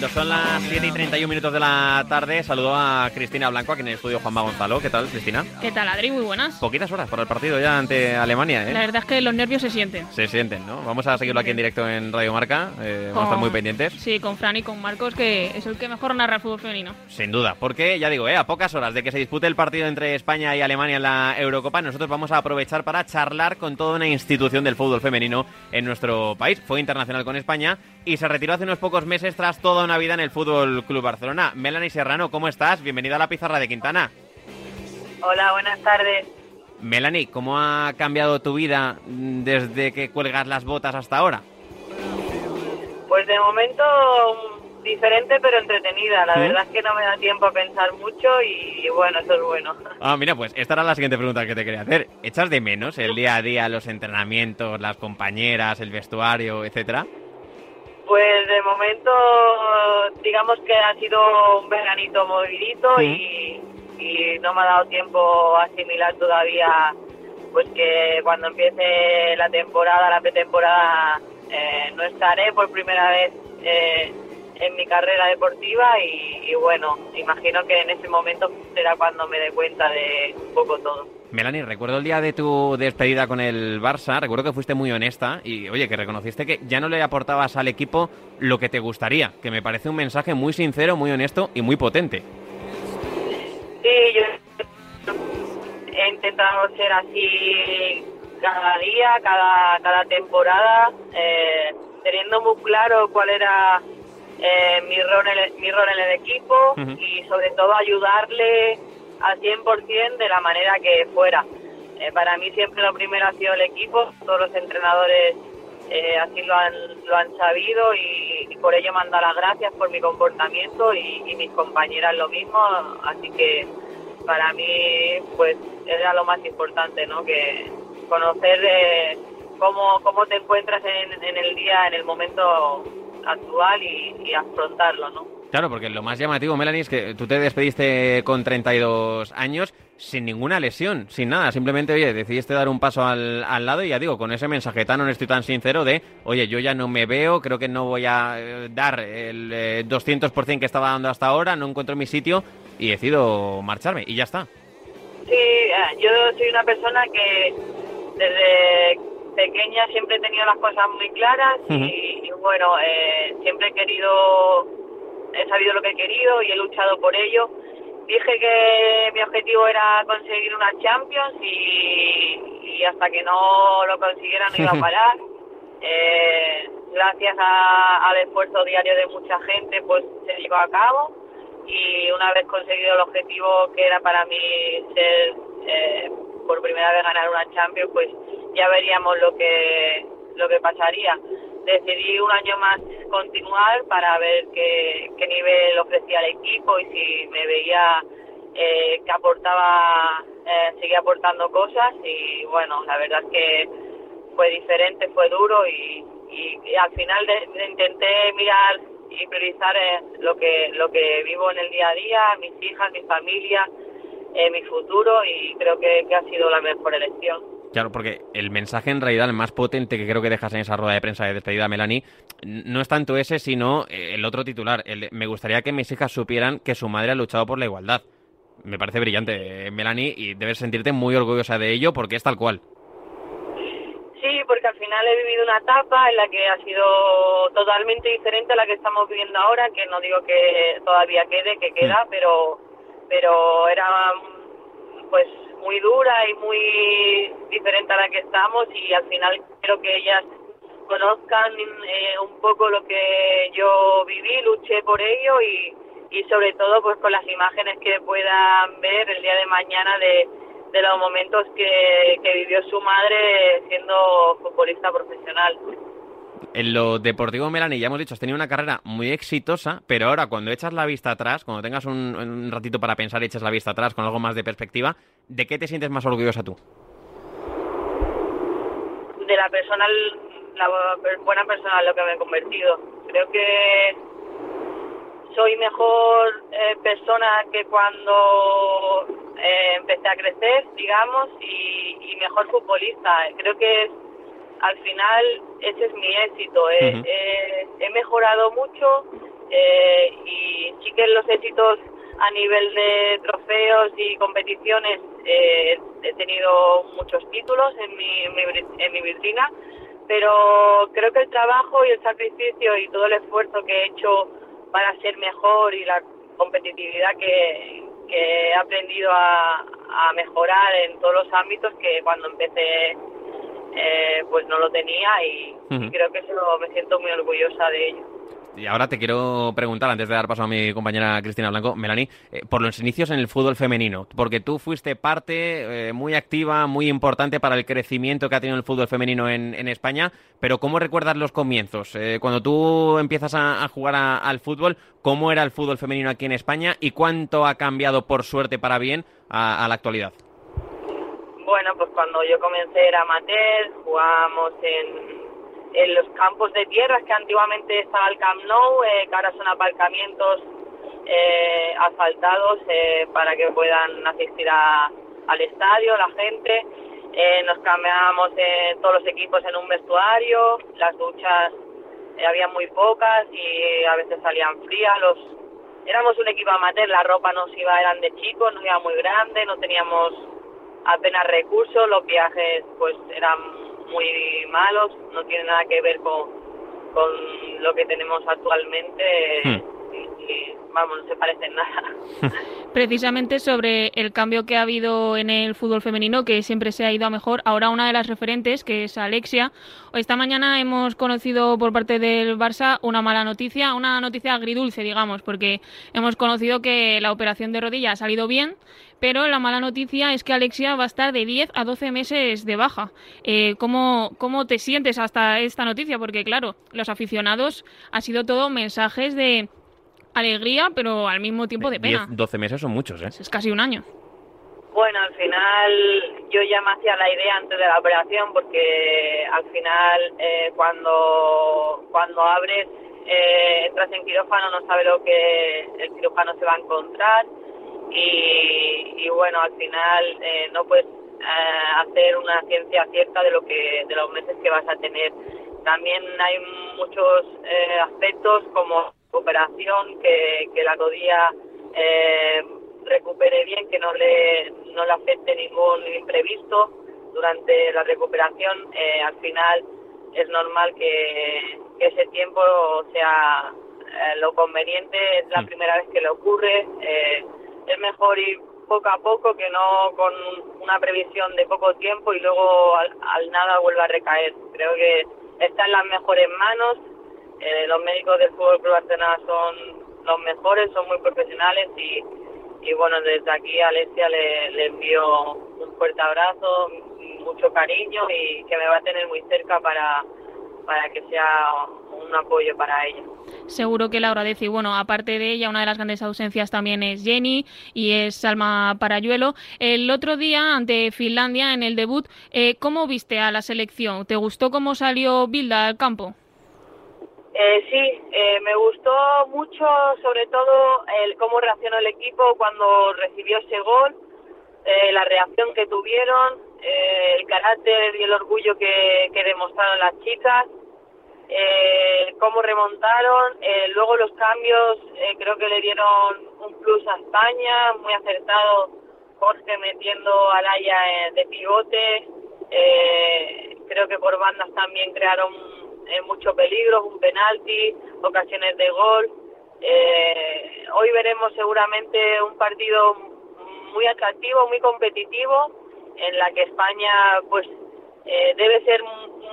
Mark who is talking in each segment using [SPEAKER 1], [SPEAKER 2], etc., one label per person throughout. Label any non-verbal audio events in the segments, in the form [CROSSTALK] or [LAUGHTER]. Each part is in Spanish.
[SPEAKER 1] 7 y 31 minutos de la tarde. Saludo a Cristina Blanco aquí en el estudio Juanma Gonzalo. ¿Qué tal, Cristina?
[SPEAKER 2] ¿Qué tal, Adri? Muy buenas.
[SPEAKER 1] Poquitas horas para el partido ya ante Alemania, ¿eh?
[SPEAKER 2] La verdad es que los nervios se sienten.
[SPEAKER 1] Se sienten, ¿no? Vamos a seguirlo aquí en directo en Radio Marca. Eh, vamos a estar muy pendientes.
[SPEAKER 2] Sí, con Fran y con Marcos, que es el que mejor narra el fútbol femenino.
[SPEAKER 1] Sin duda, porque ya digo, ¿eh? a pocas horas de que se dispute el partido entre España y Alemania en la Eurocopa, nosotros vamos a aprovechar para charlar con toda una institución del fútbol femenino en nuestro país. Fue internacional con España y se retiró hace unos pocos meses tras toda una vida en el Fútbol Club Barcelona. Melanie Serrano, ¿cómo estás? Bienvenida a la pizarra de Quintana.
[SPEAKER 3] Hola, buenas tardes.
[SPEAKER 1] Melanie, ¿cómo ha cambiado tu vida desde que cuelgas las botas hasta ahora?
[SPEAKER 3] Pues de momento diferente pero entretenida. La verdad es que no me da tiempo a pensar mucho y, bueno, eso es bueno. [LAUGHS]
[SPEAKER 1] Ah, mira, pues esta era la siguiente pregunta que te quería hacer. ¿Echas de menos el día a día, los entrenamientos, las compañeras, el vestuario, etcétera?
[SPEAKER 3] Pues de momento, digamos que ha sido un veranito movidito y, no me ha dado tiempo a asimilar todavía pues que cuando empiece la temporada, la pretemporada, eh, no estaré por primera vez eh, en mi carrera deportiva y, y, bueno, imagino que en ese momento será cuando me dé cuenta de un poco todo.
[SPEAKER 1] Melanie, recuerdo el día de tu despedida con el Barça, recuerdo que fuiste muy honesta y, oye, que reconociste que ya no le aportabas al equipo lo que te gustaría, que me parece un mensaje muy sincero, muy honesto y muy potente.
[SPEAKER 3] Sí, yo he intentado ser así cada día, cada, cada temporada, eh, teniendo muy claro cuál era eh, mi, rol en el, mi rol en el equipo y sobre todo ayudarle al 100% de la manera que fuera. Eh, para mí siempre lo primero ha sido el equipo, todos los entrenadores eh, así lo han, lo han sabido y, por ello mando las gracias por mi comportamiento y, mis compañeras lo mismo, así que para mí pues era lo más importante, ¿no? Que conocer eh, cómo, cómo te encuentras en, en, el día, en el momento actual y, y afrontarlo, ¿no?
[SPEAKER 1] Claro, porque lo más llamativo, Melanie, es que tú te despediste con 32 años sin ninguna lesión, sin nada. Simplemente, oye, decidiste dar un paso al, lado y ya digo, con ese mensaje tan honesto y tan sincero de, oye, yo ya no me veo, creo que no voy a eh, dar el 200% eh, que estaba dando hasta ahora, no encuentro mi sitio y decido marcharme y ya está.
[SPEAKER 3] Sí, eh, yo soy una persona que desde pequeña siempre he tenido las cosas muy claras y, bueno, siempre he querido sabido lo que he querido y he luchado por ello. Dije que mi objetivo era conseguir una Champions y, hasta que no lo consiguiera no iba a [LAUGHS] parar. Eh, gracias al esfuerzo diario de mucha gente, pues se llevó a cabo y una vez conseguido el objetivo que era para mí ser eh, por primera vez ganar una Champions, pues ya veríamos lo que lo que pasaría decidí un año más continuar para ver qué, nivel ofrecía el equipo y si me veía eh, que aportaba, eh, seguía aportando cosas y bueno, la verdad es que fue diferente, fue duro y, al final intenté mirar y priorizar eh, lo que lo que vivo en el día a día, mis hijas, mi familia, eh, mi futuro y creo que ha sido la mejor elección.
[SPEAKER 1] Claro, porque el mensaje en realidad, el más potente que creo que dejas en esa rueda de prensa de despedida, Melanie, no es tanto ese, sino eh, el otro titular. me gustaría que mis hijas supieran que su madre ha luchado por la igualdad. Me parece brillante, eh, Melanie, y debes sentirte muy orgullosa de ello porque es tal cual.
[SPEAKER 3] Sí, porque al final he vivido una etapa en la que ha sido totalmente diferente a la que estamos viviendo ahora, que no digo que todavía quede, que queda, mm. pero, pero era pues muy dura y muy diferente a la que estamos y al final quiero que ellas conozcan eh, un poco lo que yo viví, luché por ello y, y sobre todo pues con las imágenes que puedan ver el día de mañana de, los momentos que vivió su madre siendo futbolista profesional.
[SPEAKER 1] En lo deportivo, Melanie, ya hemos dicho, has tenido una carrera muy exitosa, pero ahora cuando echas la vista atrás, cuando tengas un, ratito para pensar echas la vista atrás con algo más de perspectiva, ¿de qué te sientes más orgullosa tú?
[SPEAKER 3] De la persona, la buena persona en lo que me he convertido. Creo que soy mejor eh, persona que cuando eh, empecé a crecer, digamos, y, y mejor futbolista. Creo que es al final ese es mi éxito. he mejorado mucho eh, y, que los éxitos a nivel de trofeos y competiciones eh, he tenido muchos títulos en mi, en mi vitrina, pero creo que el trabajo y el sacrificio y todo el esfuerzo que he hecho para ser mejor y la competitividad que, que he aprendido a, a mejorar en todos los ámbitos que cuando empecé eh, pues no lo tenía y, creo que eso me siento muy orgullosa de ello.
[SPEAKER 1] Y ahora te quiero preguntar, antes de dar paso a mi compañera Cristina Blanco, Melanie, eh, por los inicios en el fútbol femenino, porque tú fuiste parte eh, muy activa, muy importante para el crecimiento que ha tenido el fútbol femenino en, España, pero ¿cómo recuerdas los comienzos? Eh, cuando tú empiezas a, jugar al fútbol, ¿cómo era el fútbol femenino aquí en España y cuánto ha cambiado por suerte para bien a, la actualidad?
[SPEAKER 3] Bueno, pues cuando yo comencé era amateur, jugábamos en en los campos de tierras que antiguamente estaba el Camp Nou, eh, que ahora son aparcamientos eh, asfaltados eh, para que puedan asistir al estadio la gente. Nos cambiábamos todos los equipos en un vestuario, las duchas había muy pocas y a veces salían frías. Los éramos un equipo amateur, la ropa nos iba eran de chicos, nos iba muy grande, no teníamos apenas recursos, los viajes pues eran muy malos, no tiene nada que ver con, con lo que tenemos actualmente. Hmm. Vamos, no se nada. [LAUGHS]
[SPEAKER 2] Precisamente sobre el cambio que ha habido en el fútbol femenino, que siempre se ha ido a mejor, ahora una de las referentes, que es Alexia. Esta mañana hemos conocido por parte del Barça una mala noticia, una noticia agridulce, digamos, porque hemos conocido que la operación de rodilla ha salido bien, pero la mala noticia es que Alexia va a estar de 10 a 12 meses de baja. Eh, ¿cómo, ¿Cómo te sientes hasta esta noticia? Porque claro, los aficionados ha sido todo mensajes de alegría, pero al mismo tiempo de pena.
[SPEAKER 1] 10, 12 meses son muchos, ¿eh?
[SPEAKER 2] Es casi un año.
[SPEAKER 3] Bueno, al final yo ya me hacía la idea antes de la operación porque al final eh, cuando, cuando abres, eh, entras en quirófano, no sabes lo que el quirófano se va a encontrar y, bueno, al final eh, no puedes eh, hacer una ciencia cierta de lo que de los meses que vas a tener. También hay muchos eh, aspectos como recuperación, que, que la rodilla recupere bien, que no le, no le afecte ningún imprevisto durante la recuperación. al final es normal que, que ese tiempo sea lo conveniente, es la mm. primera vez que le ocurre. Eh, es mejor ir poco a poco que no con una previsión de poco tiempo y luego al, nada vuelva a recaer. Creo que está en las mejores manos. Eh, los médicos del Fútbol Club Barcelona son los mejores, son muy profesionales y, bueno, desde aquí a Alessia le, le envío un fuerte abrazo, mucho cariño y que me va a tener muy cerca para, para que sea un apoyo para ella.
[SPEAKER 2] Seguro que la agradece. Bueno, aparte de ella, una de las grandes ausencias también es Jenny y es Salma Parayuelo. El otro día, ante Finlandia, en el debut, eh, ¿cómo viste a la selección? ¿Te gustó cómo salió Bilda al campo?
[SPEAKER 3] Eh, sí, eh, me gustó mucho, sobre todo, el cómo reaccionó el equipo cuando recibió ese gol, eh, la reacción que tuvieron, el carácter y el orgullo que, demostraron las chicas eh, cómo remontaron, eh, luego los cambios eh, creo que le dieron un plus a España, muy acertado Jorge metiendo a Laia de pivote, eh, creo que por bandas también crearon mucho peligro, un penalti, ocasiones de gol. hoy veremos seguramente un partido muy atractivo, muy competitivo, en la que España pues debe ser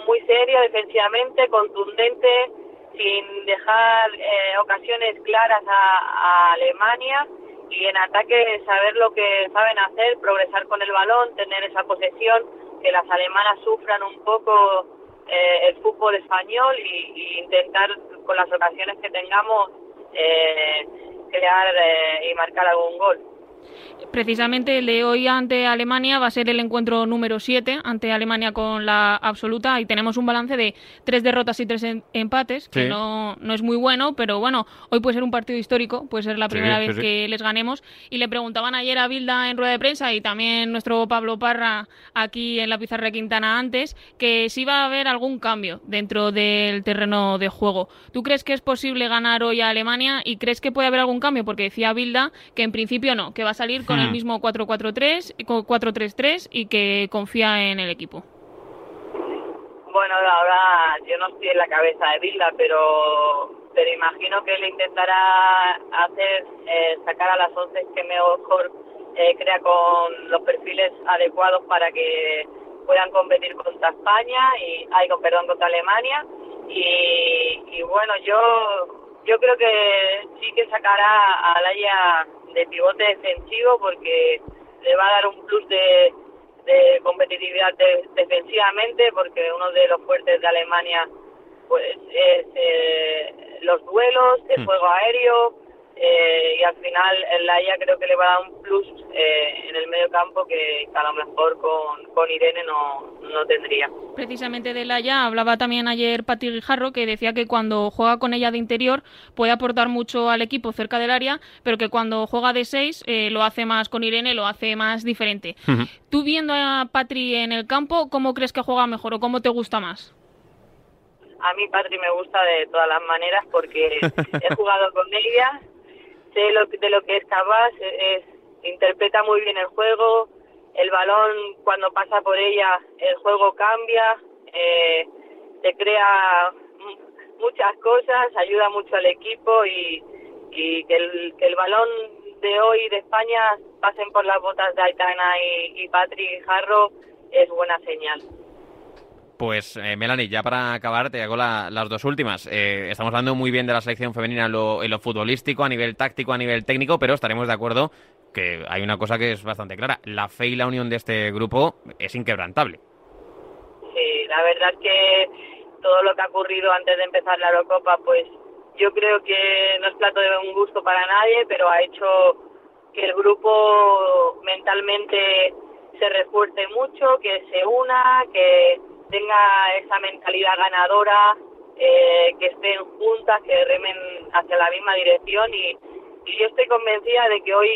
[SPEAKER 3] muy seria defensivamente, contundente, sin dejar eh, ocasiones claras a, Alemania y en ataque saber lo que saben hacer, progresar con el balón, tener esa posesión, que las alemanas sufran un poco eh, el fútbol español y, intentar con las ocasiones que tengamos eh, crear y marcar algún gol.
[SPEAKER 2] Precisamente el de hoy ante Alemania va a ser el encuentro número 7 ante Alemania con la absoluta y tenemos un balance de tres derrotas y tres empates, que no, no, es muy bueno, pero bueno, hoy puede ser un partido histórico, puede ser la primera vez que les ganemos. Y le preguntaban ayer a Bilda en rueda de prensa y también nuestro Pablo Parra aquí en la pizarra de Quintana antes, que si va a haber algún cambio dentro del terreno de juego. ¿Tú crees que es posible ganar hoy a Alemania y crees que puede haber algún cambio? Porque decía Bilda que en principio no, que va a salir con el hmm. mismo 4-4-3, 4-3-3 y que confía en el equipo.
[SPEAKER 3] Bueno, ahora yo no estoy en la cabeza de Vilda, pero pero imagino que él intentará hacer eh, sacar a las 11 que mejor eh, crea con los perfiles adecuados para que puedan competir contra España y ay, con perdón contra Alemania y, y bueno yo yo creo que sí que sacará a Laia de pivote defensivo porque le va a dar un plus de, competitividad defensivamente porque uno de los fuertes de Alemania pues es eh, los duelos, el hmm. juego aéreo, eh, y al final el Laia creo que le va a dar un plus eh, en el medio campo que, a lo mejor con, con Irene no, no, tendría.
[SPEAKER 2] Precisamente de Laia hablaba también ayer Pati Guijarro que decía que cuando juega con ella de interior puede aportar mucho al equipo cerca del área, pero que cuando juega de seis eh, lo hace más con Irene, lo hace más diferente. Tú viendo a Patri en el campo, ¿cómo crees que juega mejor o cómo te gusta más?
[SPEAKER 3] A mí Patri me gusta de todas las maneras porque [LAUGHS] he jugado con ella sé lo, de lo que es capaz, es, interpreta muy bien el juego, el balón cuando pasa por ella el juego cambia, eh, te crea muchas cosas, ayuda mucho al equipo y, y que, el, que el balón de hoy de España pasen por las botas de Aitana y, y Patrick Jarro es buena señal.
[SPEAKER 1] Pues eh, Melanie, ya para acabar te hago las dos últimas. Eh, estamos hablando muy bien de la selección femenina en lo, futbolístico, a nivel táctico, a nivel técnico, pero estaremos de acuerdo que hay una cosa que es bastante clara. La fe y la unión de este grupo es inquebrantable.
[SPEAKER 3] Sí, la verdad que todo lo que ha ocurrido antes de empezar la Eurocopa, pues yo creo que no es plato de un gusto para nadie, pero ha hecho que el grupo mentalmente se refuerce mucho, que se una, que tenga esa mentalidad ganadora, eh, que estén juntas, que remen hacia la misma dirección y, yo estoy convencida de que hoy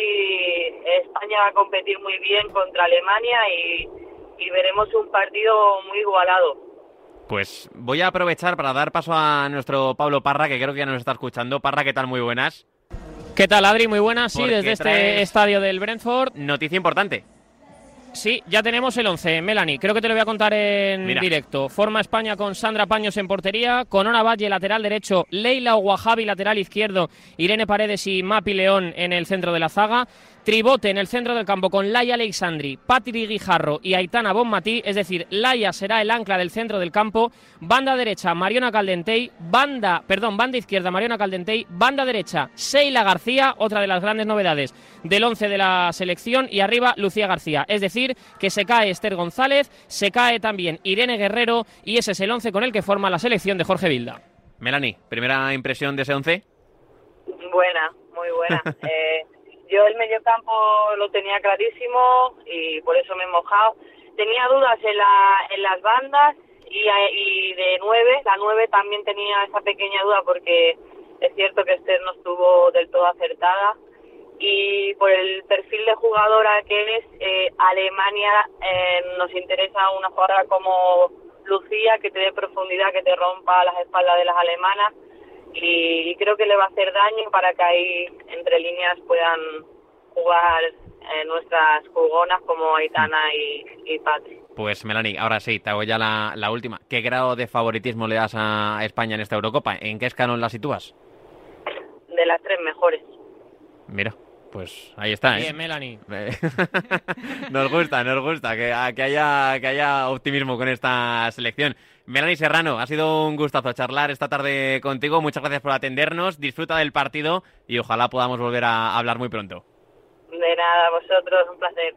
[SPEAKER 3] España va a competir muy bien contra Alemania y, y veremos un partido muy igualado.
[SPEAKER 1] Pues voy a aprovechar para dar paso a nuestro Pablo Parra, que creo que ya nos está escuchando. Parra, ¿qué tal? Muy buenas.
[SPEAKER 4] ¿Qué tal, Adri? Muy buenas, sí, desde este estadio del Brentford.
[SPEAKER 1] Noticia importante.
[SPEAKER 4] Sí, ya tenemos el 11. Melanie, creo que te lo voy a contar en directo. Forma España con Sandra Paños en portería, con Ona Valle lateral derecho, Leila Ouahabi lateral izquierdo, Irene Paredes y Mapi León en el centro de la zaga. Tribote en el centro del campo con Laia Alexandri, Patri Guijarro y Aitana Bonmatí, es decir, Laia será el ancla del centro del campo, banda derecha Mariona Caldentey, banda, perdón, banda izquierda Mariona Caldentey, banda derecha Seila García, otra de las grandes novedades del once de la selección y arriba Lucía García, es decir, que se cae Esther González, se cae también Irene Guerrero y ese es el once con el que forma la selección de Jorge Vilda.
[SPEAKER 1] Melanie, primera impresión de ese once.
[SPEAKER 3] Buena, muy buena. eh, [LAUGHS] yo el mediocampo lo tenía clarísimo y por eso me he mojado. Tenía dudas en, la, en las bandas y, de nueve, la nueve también tenía esa pequeña duda porque es cierto que Esther no estuvo del todo acertada y por el perfil de jugadora que es, eh, Alemania eh, nos interesa una jugadora como Lucía que te dé profundidad, que te rompa las espaldas de las alemanas y, creo que le va a hacer daño para que ahí entre líneas puedan jugar eh, nuestras jugonas como Aitana y, y Patri.
[SPEAKER 1] Pues Melanie, ahora sí, te hago ya la, la, última. ¿Qué grado de favoritismo le das a España en esta Eurocopa? ¿En qué escalón la sitúas?
[SPEAKER 3] De las tres mejores.
[SPEAKER 1] Mira, pues ahí está.
[SPEAKER 4] ¿eh? Bien, Melanie. [LAUGHS]
[SPEAKER 1] nos gusta, nos gusta que, que, haya, que haya optimismo con esta selección. Melanie Serrano, ha sido un gustazo charlar esta tarde contigo. Muchas gracias por atendernos. Disfruta del partido y ojalá podamos volver a hablar muy pronto.
[SPEAKER 3] De nada, vosotros, un placer.